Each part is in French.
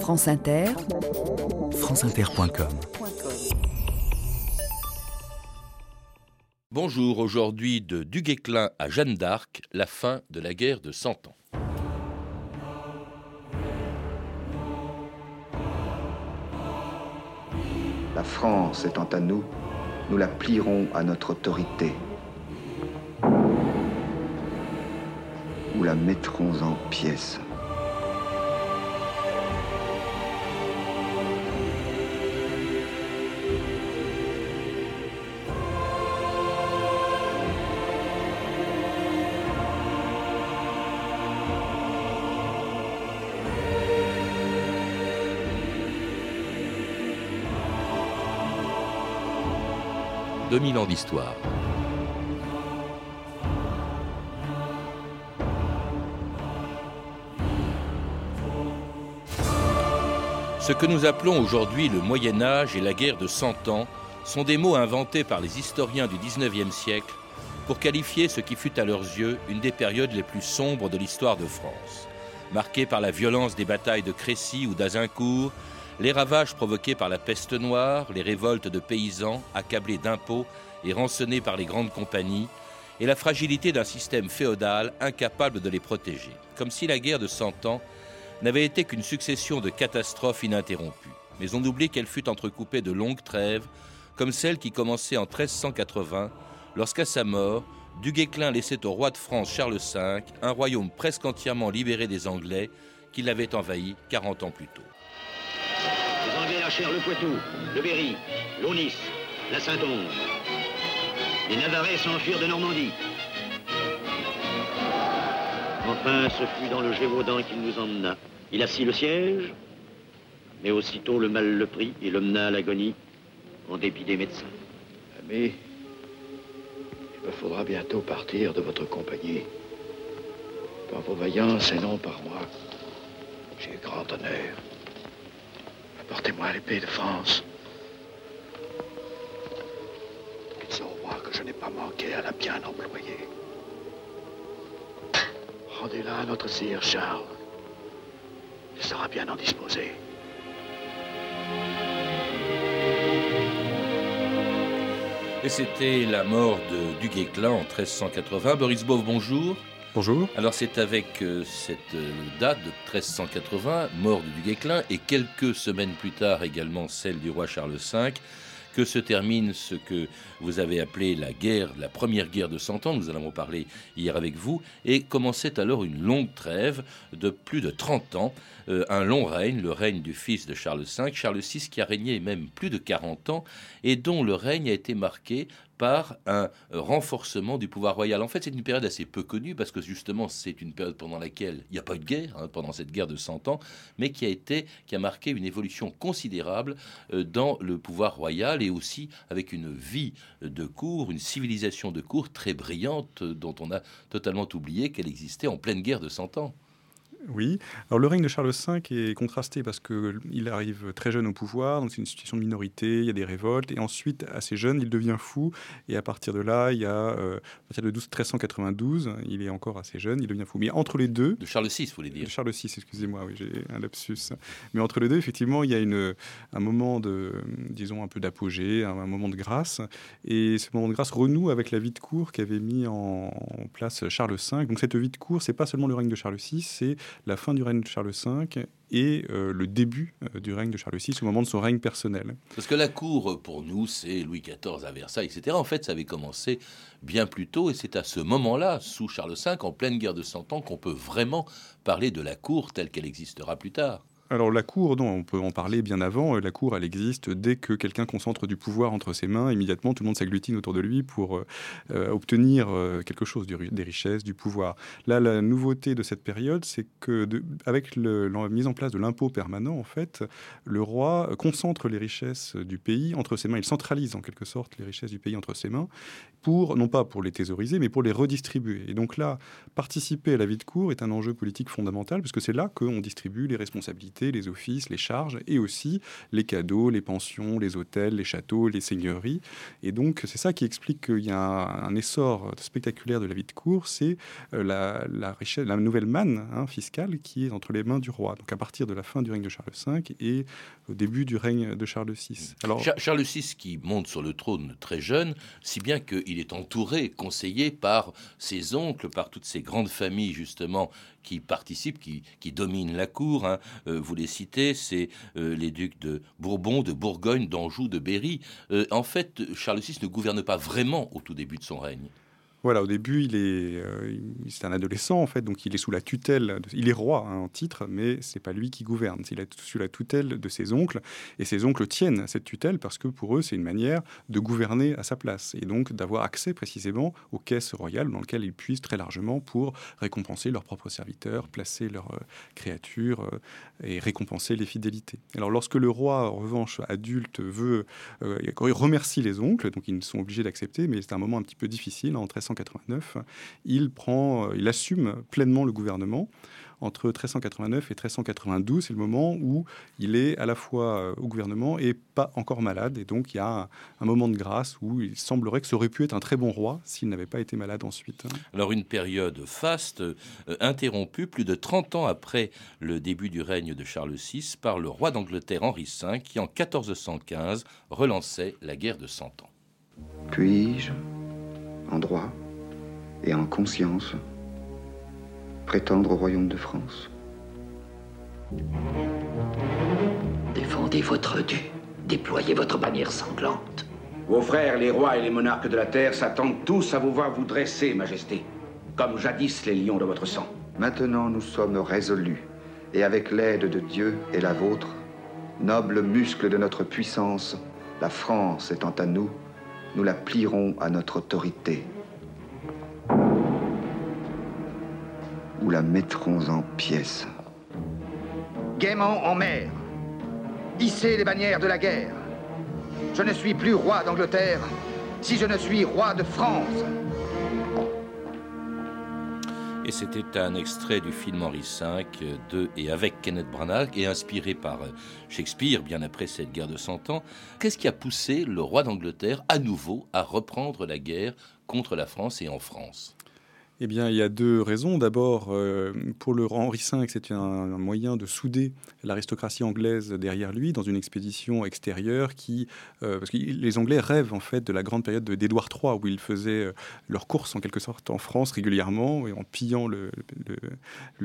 France Inter, franceinter.com Bonjour, aujourd'hui de Duguesclin à Jeanne d'Arc, la fin de la guerre de Cent Ans. La France étant à nous, nous la plierons à notre autorité. Nous la mettrons en pièces. « 2000 ans d'histoire. Ce que nous appelons aujourd'hui le Moyen Âge et la guerre de Cent Ans sont des mots inventés par les historiens du XIXe siècle pour qualifier ce qui fut à leurs yeux une des périodes les plus sombres de l'histoire de France, marquée par la violence des batailles de Crécy ou d'Azincourt, les ravages provoqués par la peste noire, les révoltes de paysans accablés d'impôts et rançonnés par les grandes compagnies, et la fragilité d'un système féodal incapable de les protéger, comme si la guerre de Cent Ans n'avait été qu'une succession de catastrophes ininterrompues. Mais on oublie qu'elle fut entrecoupée de longues trêves, comme celle qui commençait en 1380, lorsqu'à sa mort, Duguesclin laissait au roi de France Charles V un royaume presque entièrement libéré des Anglais qui l'avaient envahi 40 ans plus tôt. Le Poitou, le Berry, l'Aunis, la Saintonge. Les Navarrais s'enfuirent de Normandie. Enfin, ce fut dans le Gévaudan qu'il nous emmena. Il assit le siège, mais aussitôt le mal le prit et le mena à l'agonie, en dépit des médecins. Ami, il me faudra bientôt partir de votre compagnie. Par vos vaillances et non par moi. J'ai grand honneur. Apportez-moi l'épée de France. Qu'ils sauront voir que je n'ai pas manqué à la bien employer. Rendez-la à notre sire Charles. Il sera bien en disposer. Et c'était la mort de Duguesclin en 1380. Boris Bove, bonjour. Alors c'est avec euh, cette euh, date de 1380, mort de Duguesclin, et quelques semaines plus tard également celle du roi Charles V, que se termine ce que vous avez appelé la guerre, la première guerre de Cent Ans, nous en avons parlé hier avec vous, et commençait alors une longue trêve de plus de 30 ans, euh, un long règne, le règne du fils de Charles V, Charles VI qui a régné même plus de 40 ans, et dont le règne a été marqué par un renforcement du pouvoir royal. En fait, c'est une période assez peu connue parce que justement, c'est une période pendant laquelle il n'y a pas eu de guerre, hein, pendant cette guerre de 100 ans, mais qui a été, qui a marqué une évolution considérable euh, dans le pouvoir royal et aussi avec une vie de cour, une civilisation de cour très brillante euh, dont on a totalement oublié qu'elle existait en pleine guerre de 100 ans. Oui. Alors le règne de Charles V est contrasté parce qu'il arrive très jeune au pouvoir, donc c'est une situation de minorité, il y a des révoltes, et ensuite, assez jeune, il devient fou, et à partir de là, il y a, euh, à partir de 12, 1392, il est encore assez jeune, il devient fou. Mais entre les deux... De Charles VI, vous voulez dire De Charles VI, excusez-moi, oui, j'ai un lapsus. Mais entre les deux, effectivement, il y a une, un moment de, disons, un peu d'apogée, un, un, moment de grâce, et ce moment de grâce renoue avec la vie de cour qu'avait mis en, en place Charles V. Donc cette vie de cour, c'est pas seulement le règne de Charles VI, c'est la fin du règne de Charles V et euh, le début euh, du règne de Charles VI au moment de son règne personnel. Parce que la cour, pour nous, c'est Louis XIV à Versailles, etc. En fait, ça avait commencé bien plus tôt, et c'est à ce moment-là, sous Charles V, en pleine guerre de Cent Ans, qu'on peut vraiment parler de la cour telle qu'elle existera plus tard. Alors la cour, on peut en parler bien avant. La cour, elle existe dès que quelqu'un concentre du pouvoir entre ses mains. Immédiatement, tout le monde s'agglutine autour de lui pour euh, obtenir euh, quelque chose, des richesses, du pouvoir. Là, la nouveauté de cette période, c'est que avec la mise en place de l'impôt permanent, en fait, le roi concentre les richesses du pays entre ses mains. Il centralise en quelque sorte les richesses du pays entre ses mains, pour non pas pour les thésauriser, mais pour les redistribuer. Et donc là, participer à la vie de cour est un enjeu politique fondamental, puisque c'est là qu'on distribue les responsabilités les offices, les charges, et aussi les cadeaux, les pensions, les hôtels, les châteaux, les seigneuries. Et donc, c'est ça qui explique qu'il y a un, essor spectaculaire de la vie de cour, c'est euh, la, la, richesse, la nouvelle manne hein, fiscale qui est entre les mains du roi. Donc, à partir de la fin du règne de Charles V et au début du règne de Charles VI. Alors, Charles VI qui monte sur le trône très jeune, si bien qu'il est entouré, conseillé par ses oncles, par toutes ces grandes familles justement qui participent, qui, qui dominent la cour. Hein. Euh, vous les citez, c'est euh, les ducs de Bourbon, de Bourgogne, d'Anjou, de Berry. Euh, en fait, Charles VI ne gouverne pas vraiment au tout début de son règne. Voilà, au début, il est, euh, c'est un adolescent en fait, donc il est sous la tutelle. il est roi hein, en titre, mais c'est pas lui qui gouverne. Il est sous la tutelle de ses oncles, et ses oncles tiennent cette tutelle parce que pour eux, c'est une manière de gouverner à sa place et donc d'avoir accès précisément aux caisses royales dans lesquelles ils puissent très largement pour récompenser leurs propres serviteurs, placer leurs euh, créatures euh, et récompenser les fidélités. Alors, lorsque le roi, en revanche, adulte, veut, il remercie les oncles, donc ils sont obligés d'accepter, mais c'est un moment un petit peu difficile en 1300 il, prend, euh, il assume pleinement le gouvernement entre 1389 et 1392. C'est le moment où il est à la fois euh, au gouvernement et pas encore malade. Et donc il y a un, moment de grâce où il semblerait que ça aurait pu être un très bon roi s'il n'avait pas été malade ensuite. Alors une période faste, euh, interrompue plus de 30 ans après le début du règne de Charles VI par le roi d'Angleterre Henri V qui en 1415 relançait la guerre de Cent Ans. Puis-je, en droit, et en conscience prétendre au royaume de France. Défendez votre dû, déployez votre bannière sanglante. Vos frères, les rois et les monarques de la terre, s'attendent tous à vous voir vous dresser, Majesté, comme jadis les lions de votre sang. Maintenant, nous sommes résolus, et avec l'aide de Dieu et la vôtre, noble muscle de notre puissance, la France étant à nous, nous la plierons à notre autorité. Ou la mettrons en pièces. Gaiement en mer, hissez les bannières de la guerre. Je ne suis plus roi d'Angleterre si je ne suis roi de France. Et c'était un extrait du film Henri V de et avec Kenneth Branagh et inspiré par Shakespeare bien après cette guerre de Cent Ans. Qu'est-ce qui a poussé le roi d'Angleterre à nouveau à reprendre la guerre contre la France et en France? Eh bien, il y a deux raisons. D'abord, euh, pour le Henri V, c'était un, moyen de souder l'aristocratie anglaise derrière lui dans une expédition extérieure qui, euh, parce que les Anglais rêvent en fait de la grande période d'Édouard III où ils faisaient euh, leurs courses en quelque sorte en France régulièrement et en pillant le,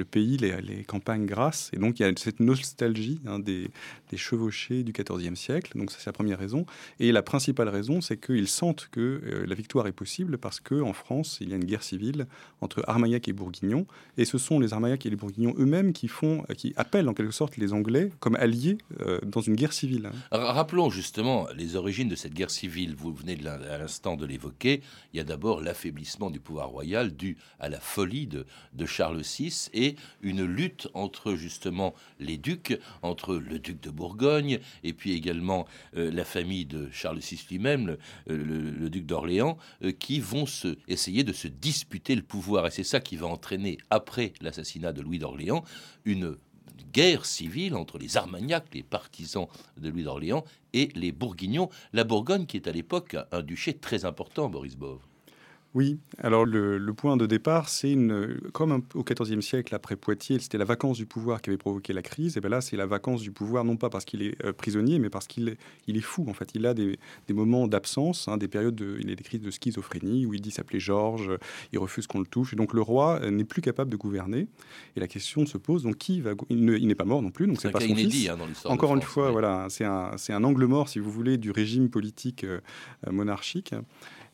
pays, les, campagnes grasses. Et donc, il y a cette nostalgie hein, des, des, chevauchés du XIVe siècle. Donc, c'est la première raison. Et la principale raison, c'est qu'ils sentent que la victoire est possible parce qu'en France, il y a une guerre civile entre Armagnac et Bourguignon. Et ce sont les Armagnac et les Bourguignons eux-mêmes qui font, qui appellent en quelque sorte les Anglais comme alliés euh, dans une guerre civile. Rappelons justement les origines de cette guerre civile. Vous venez à l'instant de l'évoquer. Il y a d'abord l'affaiblissement du pouvoir royal dû à la folie de, de, Charles VI et une lutte entre justement les ducs, entre le duc de Bourgogne et puis également euh, la famille de Charles VI lui-même, le, duc d'Orléans, euh, qui vont se, essayer de se disputer le Et c'est ça qui va entraîner, après l'assassinat de Louis d'Orléans, une guerre civile entre les Armagnacs, les partisans de Louis d'Orléans, et les Bourguignons. La Bourgogne, qui est à l'époque un duché très important, Boris Bove. Oui, alors le, point de départ, c'est une, comme au XIVe siècle, après Poitiers, c'était la vacance du pouvoir qui avait provoqué la crise, et bien là, c'est la vacance du pouvoir, non pas parce qu'il est euh, prisonnier, mais parce qu'il est, il est fou, en fait. Il a des, moments d'absence, hein, des périodes, de, il a des crises de schizophrénie, où il dit s'appeler Georges, il refuse qu'on le touche, et donc le roi euh, n'est plus capable de gouverner, et la question se pose, donc qui va... Il n'est pas mort non plus, donc c'est pas son fils. Hein, dans Encore une fois, voilà, c'est un, un, angle mort, si vous voulez, du régime politique euh, monarchique.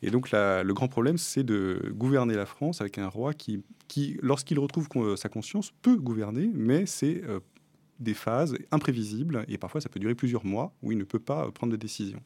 Et donc le grand problème, c'est de gouverner la France avec un roi qui, qui lorsqu'il retrouve sa conscience, peut gouverner, mais c'est euh, des phases imprévisibles, et parfois ça peut durer plusieurs mois, où il ne peut pas prendre de décision.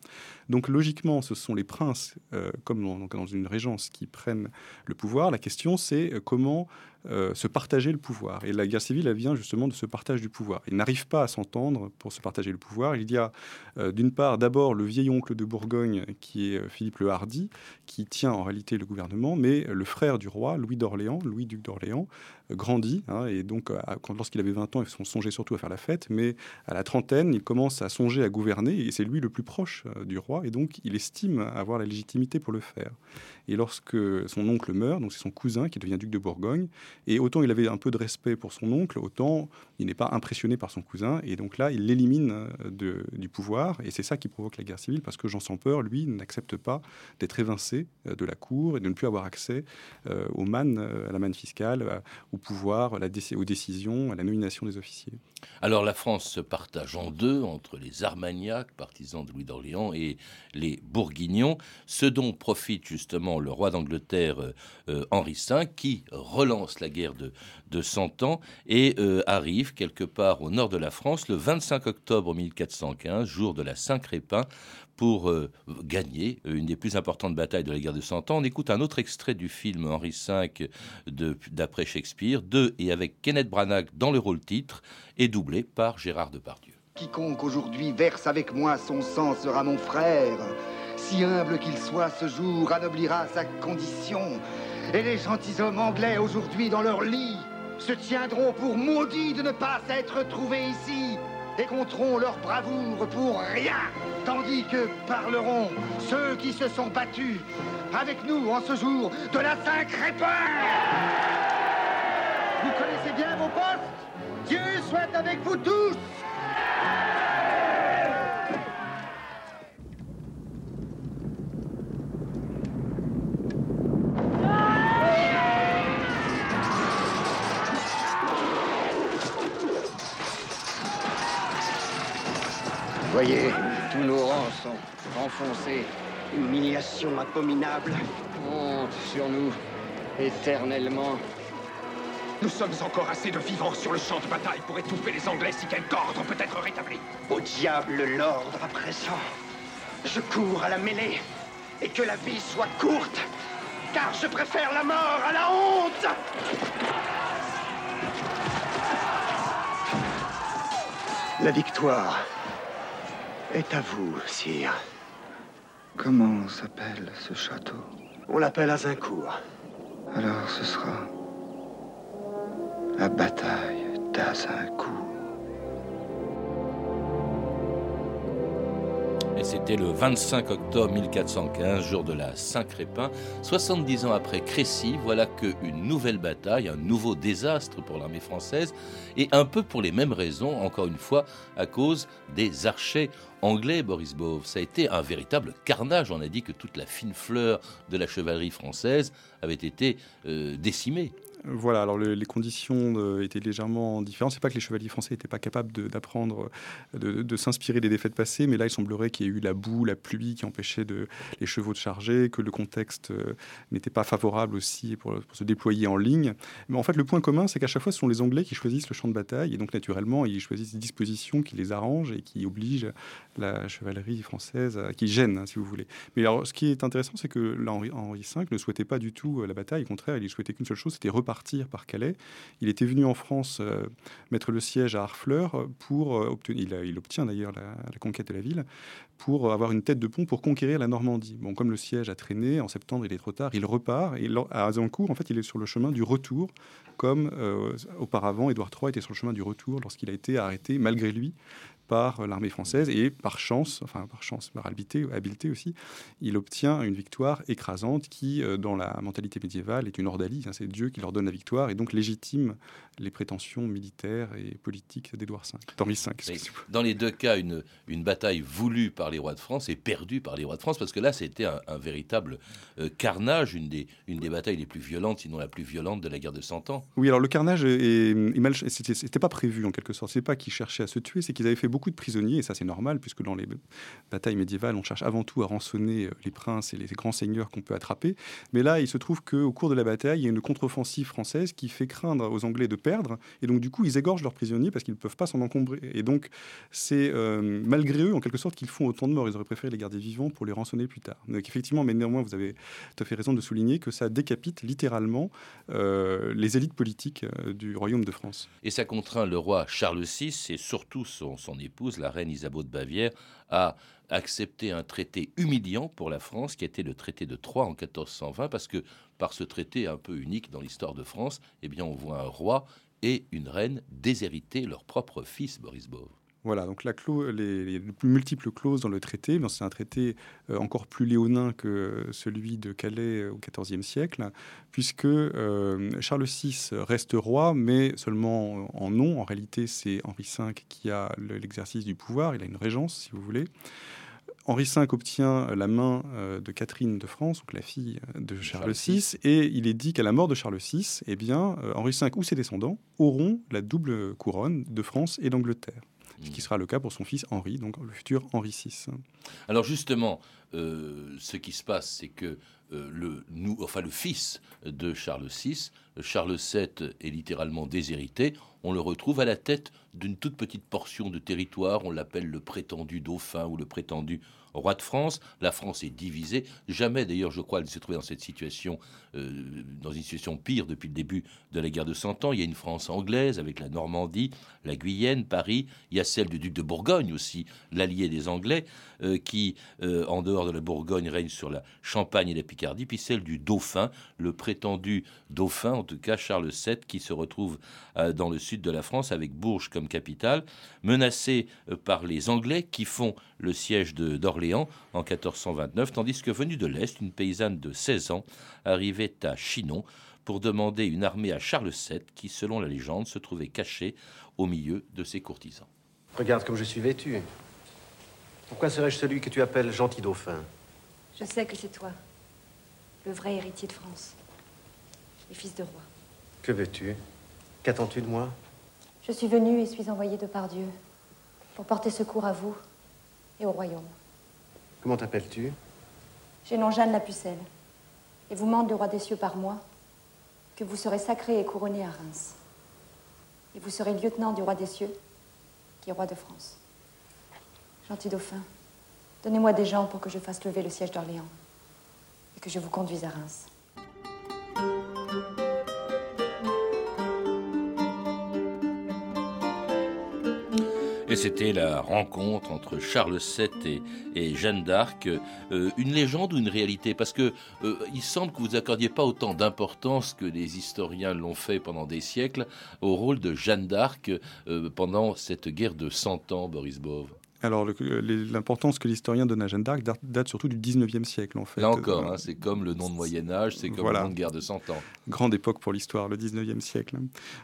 Donc logiquement, ce sont les princes, euh, comme dans, une régence, qui prennent le pouvoir. La question, c'est euh, comment euh, se partager le pouvoir. Et la guerre civile, elle vient justement de ce partage du pouvoir. Ils n'arrivent pas à s'entendre pour se partager le pouvoir. Il y a euh, d'une part d'abord le vieil oncle de Bourgogne, qui est euh, Philippe le Hardy, qui tient en réalité le gouvernement, mais le frère du roi, Louis d'Orléans, Louis duc d'Orléans, grandit. Hein, et donc, lorsqu'il avait 20 ans, il songeait surtout à faire la fête, mais à la trentaine, il commence à songer à gouverner, et c'est lui le plus proche du roi, et donc il estime avoir la légitimité pour le faire. Et lorsque son oncle meurt, donc c'est son cousin qui devient duc de Bourgogne, et autant il avait un peu de respect pour son oncle, autant il n'est pas impressionné par son cousin, et donc là, il l'élimine euh, du pouvoir, et c'est ça qui provoque la guerre civile, parce que Jean sans peur, lui, n'accepte pas d'être évincé euh, de la cour et de ne plus avoir accès euh, aux man, à la manne fiscale, au pouvoir, aux décisions, à la nomination des officiers. Alors la France se partage en deux entre les Armagnacs, partisans de Louis d'Orléans, et les Bourguignons, ce dont profite justement le roi d'Angleterre Henri V, qui relance la guerre de, de 100 ans et euh, arrive quelque part au nord de la France le 25 octobre 1415, jour de la Saint-Crépin, pour euh, gagner une des plus importantes batailles de la guerre de Cent Ans. On écoute un autre extrait du film Henri V d'après Shakespeare, de et avec Kenneth Branagh dans le rôle titre, et doublé par Gérard Depardieu. Quiconque aujourd'hui verse avec moi son sang sera mon frère. Si humble qu'il soit ce jour, anoblira sa condition. Et les gentilshommes anglais aujourd'hui dans leur lit se tiendront pour maudits de ne pas s'être trouvés ici et compteront leur bravoure pour rien, tandis que parleront ceux qui se sont battus avec nous en ce jour de la Saint-Crépin. Vous connaissez bien vos postes? Dieu soit avec vous tous voyez, tous nos rangs sont enfoncés. Humiliation abominable. Honte sur nous, éternellement. Nous sommes encore assez de vivants sur le champ de bataille pour étouffer les Anglais si quelque ordre peut être rétabli. Au diable l'ordre à présent. Je cours à la mêlée. Et que la vie soit courte. Car je préfère la mort à la honte. La victoire est à vous, sire. Comment s'appelle ce château On l'appelle Azincourt. Alors ce sera la bataille d'Azincourt. C'était le 25 octobre 1415, jour de la Saint-Crépin. 70 ans après Crécy, voilà qu'une nouvelle bataille, un nouveau désastre pour l'armée française, et un peu pour les mêmes raisons, encore une fois, à cause des archers anglais, Boris Bove. Ça a été un véritable carnage. On a dit que toute la fine fleur de la chevalerie française avait été euh, décimée. Voilà, alors les conditions étaient légèrement différentes. C'est pas que les chevaliers français n'étaient pas capables d'apprendre, de, s'inspirer des défaites passées, mais là, il semblerait qu'il y ait eu la boue, la pluie qui empêchait les chevaux de charger, que le contexte euh, n'était pas favorable aussi pour, se déployer en ligne. Mais en fait, le point commun, c'est qu'à chaque fois, ce sont les Anglais qui choisissent le champ de bataille, et donc naturellement, ils choisissent des dispositions qui les arrangent et qui obligent la chevalerie française, qui gênent, hein, si vous voulez. Mais alors, ce qui est intéressant, c'est que Henri, Henri V ne souhaitait pas du tout euh, la bataille. Au contraire, il souhaitait qu'une seule chose, c'était repartir partir par Calais. Il était venu en France euh, mettre le siège à Harfleur pour euh, obtenir, il, obtient d'ailleurs la, conquête de la ville, pour avoir une tête de pont pour conquérir la Normandie. Bon, comme le siège a traîné, en septembre il est trop tard, il repart et à Azincourt, en fait, il est sur le chemin du retour, comme euh, auparavant Édouard III était sur le chemin du retour lorsqu'il a été arrêté malgré lui par l'armée française et par chance, enfin par chance, par habileté, habileté aussi, il obtient une victoire écrasante qui, euh, dans la mentalité médiévale, est une ordalie. Hein, c'est Dieu qui leur donne la victoire et donc légitime les prétentions militaires et politiques d'Édouard V, d'Henri V. Dans les deux cas, une, une bataille voulue par les rois de France et perdue par les rois de France, parce que là, c'était un, véritable euh, carnage, une des, une des batailles les plus violentes, sinon la plus violente de la guerre de Cent Ans. Oui, alors le carnage est, est mal, c'était pas prévu en quelque sorte. C'est pas qu'ils cherchaient à se tuer, c'est qu'ils avaient fait beaucoup beaucoup de prisonniers, et ça c'est normal, puisque dans les batailles médiévales, on cherche avant tout à rançonner les princes et les grands seigneurs qu'on peut attraper. Mais là, il se trouve qu'au cours de la bataille, il y a une contre-offensive française qui fait craindre aux Anglais de perdre, et donc du coup, ils égorgent leurs prisonniers parce qu'ils ne peuvent pas s'en encombrer. Et donc, c'est euh, malgré eux, en quelque sorte, qu'ils font autant de morts. Ils auraient préféré les garder vivants pour les rançonner plus tard. Donc effectivement, mais néanmoins, vous avez tout à fait raison de souligner que ça décapite littéralement euh, les élites politiques euh, du royaume de France. Et ça contraint le roi Charles VI et surtout son, son la reine Isabeau de Bavière, à accepter un traité humiliant pour la France, qui était le traité de Troyes en 1420, parce que par ce traité un peu unique dans l'histoire de France, eh bien, on voit un roi et une reine déshériter leur propre fils, Boris Bove. Voilà, donc la les, plus multiples clauses dans le traité, c'est un traité euh, encore plus léonin que celui de Calais au XIVe siècle, puisque euh, Charles VI reste roi, mais seulement en nom. En réalité, c'est Henri V qui a l'exercice du pouvoir, il a une régence, si vous voulez. Henri V obtient la main euh, de Catherine de France, donc la fille de Charles, VI, et il est dit qu'à la mort de Charles VI, eh bien, Henri V ou ses descendants auront la double couronne de France et d'Angleterre ce qui sera le cas pour son fils Henri, donc le futur Henri VI. Alors justement, euh, ce qui se passe, c'est que le, nous, enfin, le fils de Charles VI, Charles VII, est littéralement déshérité. On le retrouve à la tête d'une toute petite portion de territoire. On l'appelle le prétendu dauphin ou le prétendu roi de France. La France est divisée. Jamais, d'ailleurs, je crois, elle s'est trouvée dans cette situation, euh, dans une situation pire depuis le début de la guerre de Cent Ans. Il y a une France anglaise avec la Normandie, la Guyenne, Paris. Il y a celle du duc de Bourgogne aussi, l'allié des Anglais, euh, qui, euh, en dehors de la Bourgogne, règne sur la Champagne et la Picardie. Puis celle du dauphin, le prétendu dauphin, en tout cas Charles VII, qui se retrouve dans le sud de la France avec Bourges comme capitale, menacé par les Anglais qui font le siège d'Orléans en 1429, tandis que venue de l'Est, une paysanne de 16 ans arrivait à Chinon pour demander une armée à Charles VII qui, selon la légende, se trouvait caché au milieu de ses courtisans. Regarde comme je suis vêtu. Pourquoi serais-je celui que tu appelles gentil dauphin? Je sais que c'est toi, le vrai héritier de France, et fils de roi. Que veux-tu? Qu'attends-tu de moi? Je suis venu et suis envoyé de par Dieu pour porter secours à vous et au royaume. Comment t'appelles-tu? J'ai nom Jeanne la Pucelle. Et vous mande le roi des cieux par moi que vous serez sacré et couronné à Reims. Et vous serez lieutenant du roi des cieux, qui est roi de France. Gentil dauphin, donnez-moi des gens pour que je fasse lever le siège d'Orléans et que je vous conduise à Reims. Et c'était la rencontre entre Charles VII et, Jeanne d'Arc, euh, une légende ou une réalité? Parce que euh, il semble que vous accordiez pas autant d'importance que les historiens l'ont fait pendant des siècles au rôle de Jeanne d'Arc euh, pendant cette guerre de 100 ans, Boris Bove. Alors, l'importance que l'historien donne à Jeanne d'Arc date surtout du 19e siècle, en fait. Là encore, hein, c'est comme le nom de Moyen-Âge, c'est comme le nom de guerre de 100 ans. Grande époque pour l'histoire, le 19e siècle.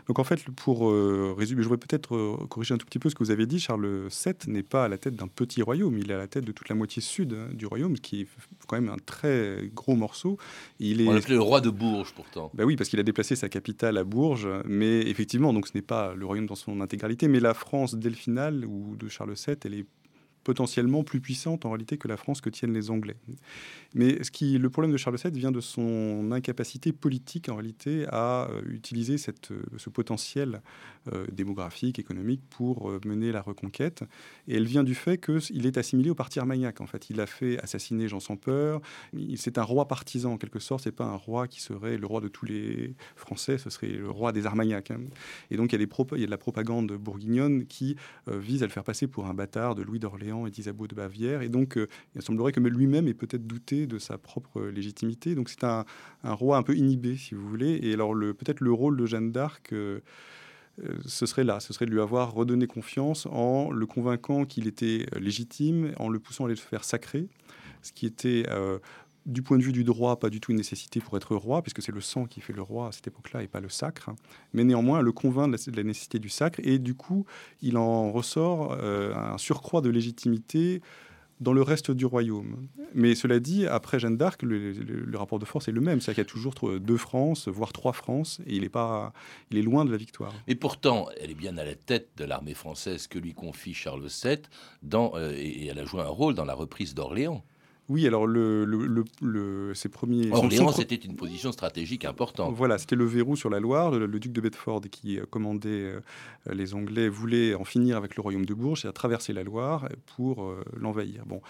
Donc, en fait, pour euh, résumer, je voudrais peut-être euh, corriger un tout petit peu ce que vous avez dit. Charles VII n'est pas à la tête d'un petit royaume, il est à la tête de toute la moitié sud hein, du royaume, qui est quand même un très gros morceau. Il est... On l'appelait le roi de Bourges, pourtant. Ben oui, parce qu'il a déplacé sa capitale à Bourges, mais effectivement, donc ce n'est pas le royaume dans son intégralité, mais la France delphinale ou de Charles VII, elle est potentiellement plus puissante en réalité que la France que tiennent les Anglais. Mais ce qui, le problème de Charles VII vient de son incapacité politique en réalité à euh, utiliser cette, euh, ce potentiel euh, démographique, économique pour mener la reconquête. Et elle vient du fait qu'il est assimilé au parti armagnac. En fait, il a fait assassiner Jean sans peur. C'est un roi partisan en quelque sorte. C'est pas un roi qui serait le roi de tous les Français. Ce serait le roi des Armagnacs. Hein. Et donc il y a, des il y a de la propagande bourguignonne qui vise à le faire passer pour un bâtard de Louis d'Orléans et d'Isabeau de Bavière. Et donc, euh, il semblerait que lui-même ait peut-être douté de sa propre légitimité. Donc, c'est un, roi un peu inhibé, si vous voulez. Et alors, peut-être le rôle de Jeanne d'Arc. Euh, euh, ce serait là, ce serait de lui avoir redonné confiance en le convainquant qu'il était légitime, en le poussant à aller se faire sacrer, ce qui était du point de vue du droit, pas du tout une nécessité pour être roi, puisque c'est le sang qui fait le roi à cette époque-là et pas le sacre. Mais néanmoins, le convainc de la, nécessité du sacre, et du coup, il en ressort euh, un surcroît de légitimité dans le reste du royaume. Mais cela dit, après Jeanne d'Arc, le, rapport de force est le même. C'est-à-dire qu'il y a toujours deux France, voire trois France, et il est, pas, il est loin de la victoire. Mais pourtant, elle est bien à la tête de l'armée française que lui confie Charles VII, euh, et elle a joué un rôle dans la reprise d'Orléans. Oui, alors le, le, ses premiers. Orléans, c'était une position stratégique importante. Voilà, c'était le verrou sur la Loire. Le, duc de Bedford, qui commandait euh, les Anglais, voulait en finir avec le royaume de Bourges et a traversé la Loire pour euh, l'envahir. Bon.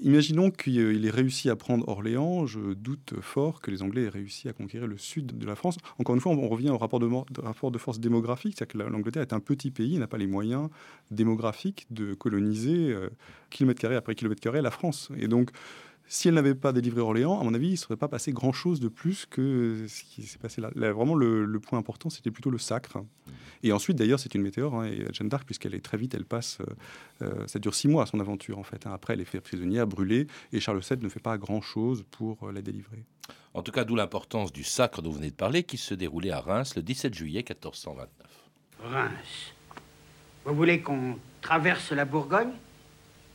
Imaginons qu'il ait réussi à prendre Orléans. Je doute fort que les Anglais aient réussi à conquérir le sud de la France. Encore une fois, on revient au rapport de, rapport de force démographique. C'est-à-dire que l'Angleterre est un petit pays, n'a pas les moyens démographiques de coloniser euh, kilomètre carré après kilomètre carré la France. Et donc, si elle n'avait pas délivré Orléans, à mon avis, il ne serait pas passé grand-chose de plus que ce qui s'est passé là. vraiment, le, point important, c'était plutôt le sacre. Et ensuite, d'ailleurs, c'est une météore. Hein, et Jeanne d'Arc, puisqu'elle est très vite, elle passe. Euh, euh, ça dure six mois, son aventure, en fait. Hein. Après, elle est faite prisonnière, brûlée. Et Charles VII ne fait pas grand-chose pour euh, la délivrer. En tout cas, d'où l'importance du sacre dont vous venez de parler, qui se déroulait à Reims le 17 juillet 1429. Reims. Vous voulez qu'on traverse la Bourgogne?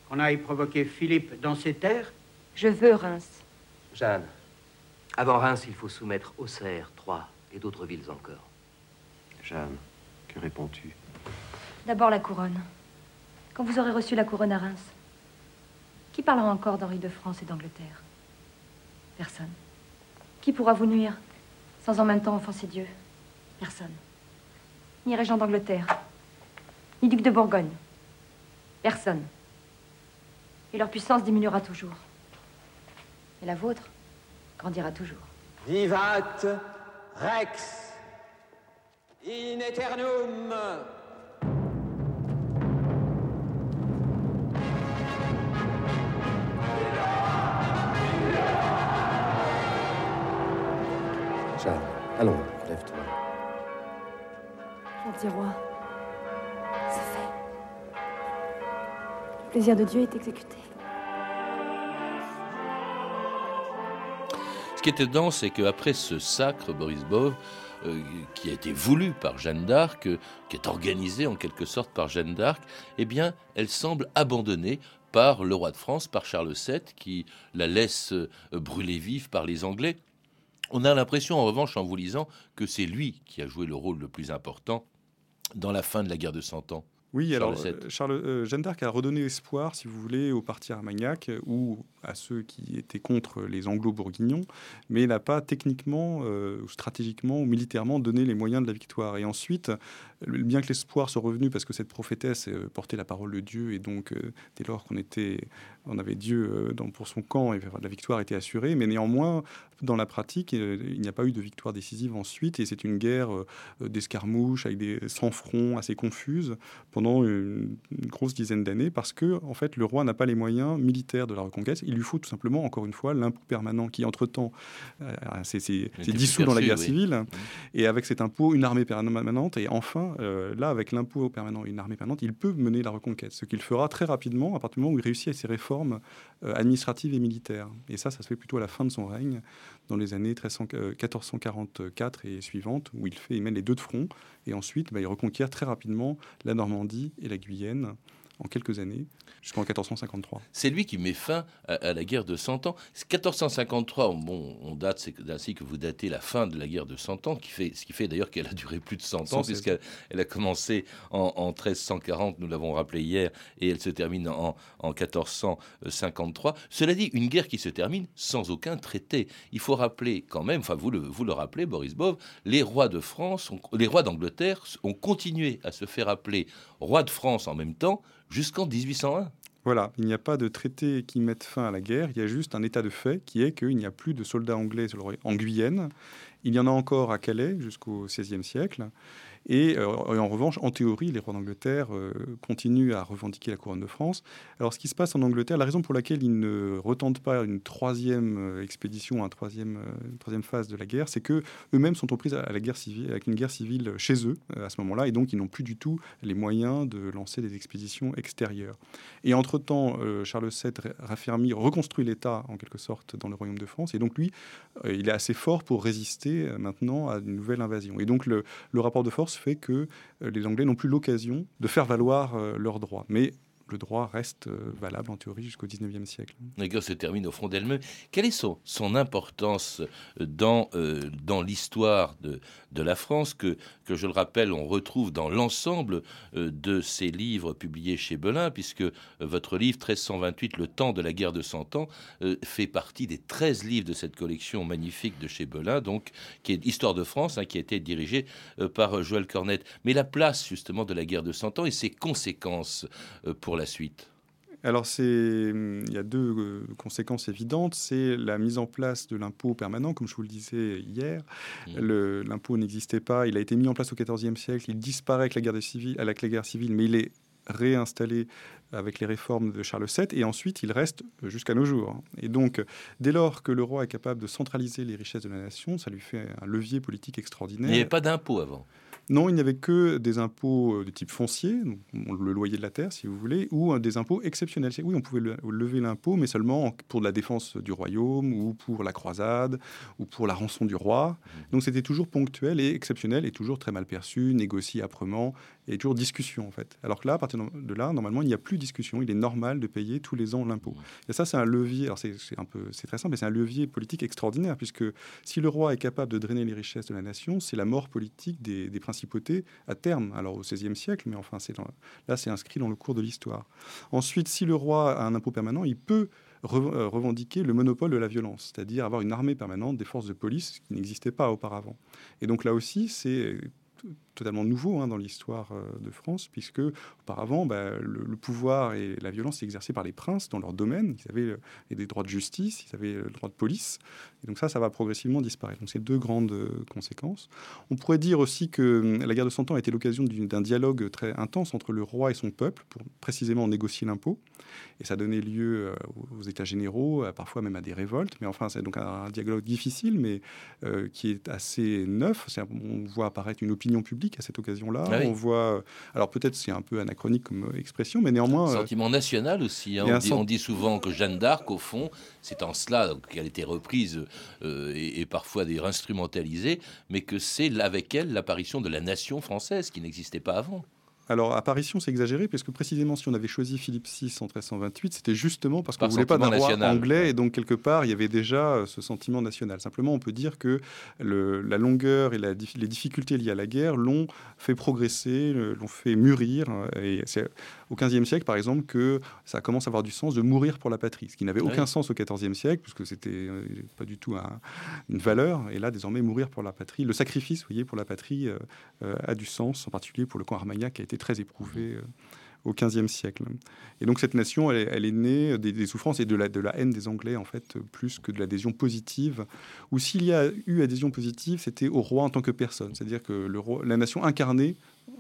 Qu'on aille provoquer Philippe dans ses terres? Je veux Reims. Jeanne, avant Reims, il faut soumettre Auxerre, Troyes et d'autres villes encore. Jeanne, que réponds-tu? D'abord la couronne. Quand vous aurez reçu la couronne à Reims, qui parlera encore d'Henri de France et d'Angleterre? Personne. Qui pourra vous nuire sans en même temps offenser Dieu? Personne. Ni régent d'Angleterre, ni duc de Bourgogne. Personne. Et leur puissance diminuera toujours. Et la vôtre grandira toujours. Vivat Rex in eternum Jeanne, allons, lève-toi. Gentil roi, c'est fait. Le plaisir de Dieu est exécuté. Qui est étonnant, c'est qu'après ce sacre, Boris Bov, euh, qui a été voulu par Jeanne d'Arc, euh, qui est organisé en quelque sorte par Jeanne d'Arc, eh bien, elle semble abandonnée par le roi de France, par Charles VII, qui la laisse euh, brûler vive par les Anglais. On a l'impression, en revanche, en vous lisant, que c'est lui qui a joué le rôle le plus important dans la fin de la guerre de Cent Ans. Oui, alors Charles, Jeanne d'Arc a redonné espoir, si vous voulez, au parti armagnac ou à ceux qui étaient contre les anglo-bourguignons, mais n'a pas techniquement, euh, stratégiquement ou militairement donné les moyens de la victoire. Et ensuite, bien que l'espoir soit revenu parce que cette prophétesse euh, portait la parole de Dieu et donc euh, dès lors qu'on était, on avait Dieu dans, pour son camp et la victoire était assurée, mais néanmoins dans la pratique, il n'y a pas eu de victoire décisive ensuite et c'est une guerre d'escarmouches avec des sans fronts assez confuses pendant une, une grosse dizaine d'années parce que en fait le roi n'a pas les moyens militaires de la reconquête. Il lui faut tout simplement, encore une fois, l'impôt permanent qui, entre-temps, euh, s'est dissous dans la guerre civile. Et avec cet impôt, une armée permanente. Et enfin, euh, là, avec l'impôt permanent et une armée permanente, il peut mener la reconquête. Ce qu'il fera très rapidement à partir du moment où il réussit à ses réformes euh, administratives et militaires. Et ça, ça se fait plutôt à la fin de son règne, dans les années 1444 et suivantes, où il fait, il mène les deux de front. Et ensuite, bah, il reconquiert très rapidement la Normandie et la Guyenne en quelques années, jusqu'en 1453. C'est lui qui met fin à, la guerre de Cent Ans. 1453, bon, on date, c'est ainsi que vous datez la fin de la guerre de Cent Ans, qui fait, ce qui fait d'ailleurs qu'elle a duré plus de 100 ans, puisqu'elle elle a commencé en, 1340, nous l'avons rappelé hier, et elle se termine en, 1453. Cela dit, une guerre qui se termine sans aucun traité. Il faut rappeler quand même, enfin vous le, vous le rappelez, Boris Bov, les rois de France, les rois d'Angleterre ont continué à se faire appeler rois de France en même temps jusqu'en 1801. Voilà, il n'y a pas de traité qui mette fin à la guerre, il y a juste un état de fait qui est qu'il n'y a plus de soldats anglais en Guyenne. Il y en a encore à Calais jusqu'au XVIe siècle. Et, euh, en revanche, en théorie, les rois d'Angleterre euh, continuent à revendiquer la couronne de France. Alors, ce qui se passe en Angleterre, la raison pour laquelle ils ne retentent pas une troisième euh, expédition, une troisième phase de la guerre, c'est que eux-mêmes sont aux prises à la guerre civile, avec une guerre civile chez eux à ce moment-là, et donc ils n'ont plus du tout les moyens de lancer des expéditions extérieures. Et entre-temps, Charles VII raffermit, reconstruit l'État en quelque sorte dans le royaume de France, et donc lui, il est assez fort pour résister maintenant à une nouvelle invasion. Et donc le, le rapport de force fait que euh, les Anglais n'ont plus l'occasion de faire valoir euh, leurs droits. Mais le droit reste euh, valable en théorie jusqu'au 19e siècle. La guerre se termine au front d'elle-même. Quelle est son, son importance euh, dans, euh, dans l'histoire de, de la France que, que, je le rappelle, on retrouve dans l'ensemble de ces livres publiés chez Belin, puisque votre livre 1328, Le temps de la guerre de Cent Ans, fait partie des 13 livres de cette collection magnifique de chez Belin, donc, qui est Histoire de France, hein, qui a été dirigée par Joël Cornette. Mais la place, justement, de la guerre de Cent Ans et ses conséquences pour la suite alors, il y a deux euh, conséquences évidentes. C'est la mise en place de l'impôt permanent, comme je vous le disais hier. Mmh. L'impôt n'existait pas. Il a été mis en place au XIVe siècle. Il disparaît avec la guerre, civile, avec la guerre civile, mais il est réinstallé avec les réformes de Charles VII, et ensuite il reste jusqu'à nos jours. Et donc, dès lors que le roi est capable de centraliser les richesses de la nation, ça lui fait un levier politique extraordinaire. Il n'y avait pas d'impôt avant. Non, il n'y avait que des impôts euh, de type foncier, le loyer de la terre, si vous voulez, ou euh, des impôts exceptionnels. Oui, on pouvait lever l'impôt, mais seulement pour de la défense du royaume, ou pour la croisade, ou pour la rançon du roi. Mmh. Donc c'était toujours ponctuel et exceptionnel, et toujours très mal perçu, négocié âprement, et toujours discussion, en fait. Alors que là, à partir de là, normalement, il n'y a plus de discussion. Il est normal de payer tous les ans l'impôt. Mmh. Et ça, c'est un levier, alors c'est un peu, c'est très simple, mais c'est un levier politique extraordinaire, puisque si le roi est capable de drainer les richesses de la nation, c'est la mort politique des, des principes à terme, alors au XVIe siècle, mais enfin c'est là c'est inscrit dans le cours de l'histoire. Ensuite, si le roi a un impôt permanent, il peut euh, revendiquer le monopole de la violence, c'est-à-dire avoir une armée permanente des forces de police qui n'existait pas auparavant. Et donc là aussi, c'est totalement nouveau hein, dans l'histoire euh, de France, puisque auparavant, bah, le, pouvoir et la violence exercés par les princes dans leur domaine. Ils avaient euh, des droits de justice, ils avaient le droit de police. Et donc ça, ça va progressivement disparaître. Donc c'est deux grandes euh, conséquences. On pourrait dire aussi que hum, la guerre de Cent Ans a été l'occasion d'un dialogue très intense entre le roi et son peuple pour précisément négocier l'impôt. Et ça donnait lieu aux États généraux, parfois même à des révoltes. Mais enfin, c'est donc un, dialogue difficile, mais qui est assez neuf. on voit apparaître une opinion publique à cette occasion-là. Ah on voit, alors peut-être c'est un peu anachronique comme expression, mais néanmoins. Un euh, sentiment national aussi. Hein. On, dit, souvent que Jeanne d'Arc, au fond, c'est en cela qu'elle a été reprise euh, et, et, parfois instrumentalisée, mais que c'est avec elle l'apparition de la nation française qui n'existait pas avant. Alors, apparition, c'est exagéré, parce que précisément, si on avait choisi Philippe VI en 1328, c'était justement parce qu'on ne voulait pas d'un roi anglais, et donc quelque part, il y avait déjà euh, ce sentiment national. Simplement, on peut dire que la longueur et les difficultés liées à la guerre l'ont fait progresser, l'ont fait mûrir. Euh, et c'est au XVe siècle, par exemple, que ça commence à avoir du sens de mourir pour la patrie, ce qui n'avait aucun sens au XIVe siècle, puisque c'était euh, pas du tout une valeur. Et là, désormais, mourir pour la patrie, le sacrifice, vous voyez, pour la patrie a du sens, en particulier pour le camp Armagnac qui a été très éprouvé euh, au XVe siècle. Et donc cette nation, elle, est née des, souffrances et de la, de la haine des Anglais, en fait, plus que de l'adhésion positive. Ou s'il y a eu adhésion positive, c'était au roi en tant que personne. C'est-à-dire que le roi, la nation incarnée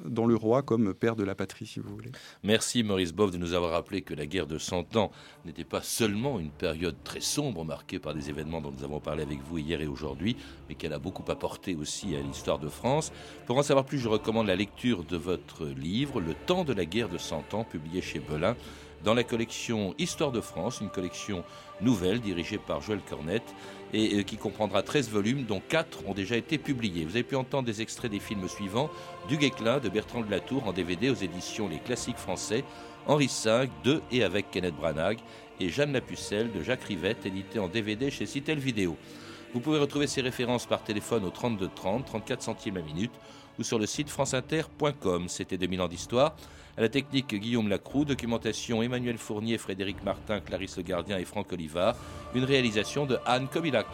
dans le roi comme père de la patrie, si vous voulez. Merci Maurice Boff de nous avoir rappelé que la guerre de Cent Ans n'était pas seulement une période très sombre marquée par des événements dont nous avons parlé avec vous hier et aujourd'hui, mais qu'elle a beaucoup apporté aussi à l'histoire de France. Pour en savoir plus, je recommande la lecture de votre livre, Le temps de la guerre de Cent Ans, publié chez Belin dans la collection Histoire de France, une collection nouvelle dirigée par Joël Cornette et euh, qui comprendra 13 volumes dont 4 ont déjà été publiés. Vous avez pu entendre des extraits des films suivants Du Guesclin de Bertrand de Latour en DVD aux éditions Les Classiques Français, Henri V de et avec Kenneth Branagh et Jeanne la Pucelle de Jacques Rivette édité en DVD chez Citel Vidéo. Vous pouvez retrouver ces références par téléphone au 32 30, 34 centimes la minute ou sur le site franceinter.com. C'était 2000 ans d'histoire. À la technique, Guillaume Lacroux. Documentation, Emmanuel Fournier, Frédéric Martin, Clarisse Le Gardien et Franck Olivard. Une réalisation de Anne Kobilac.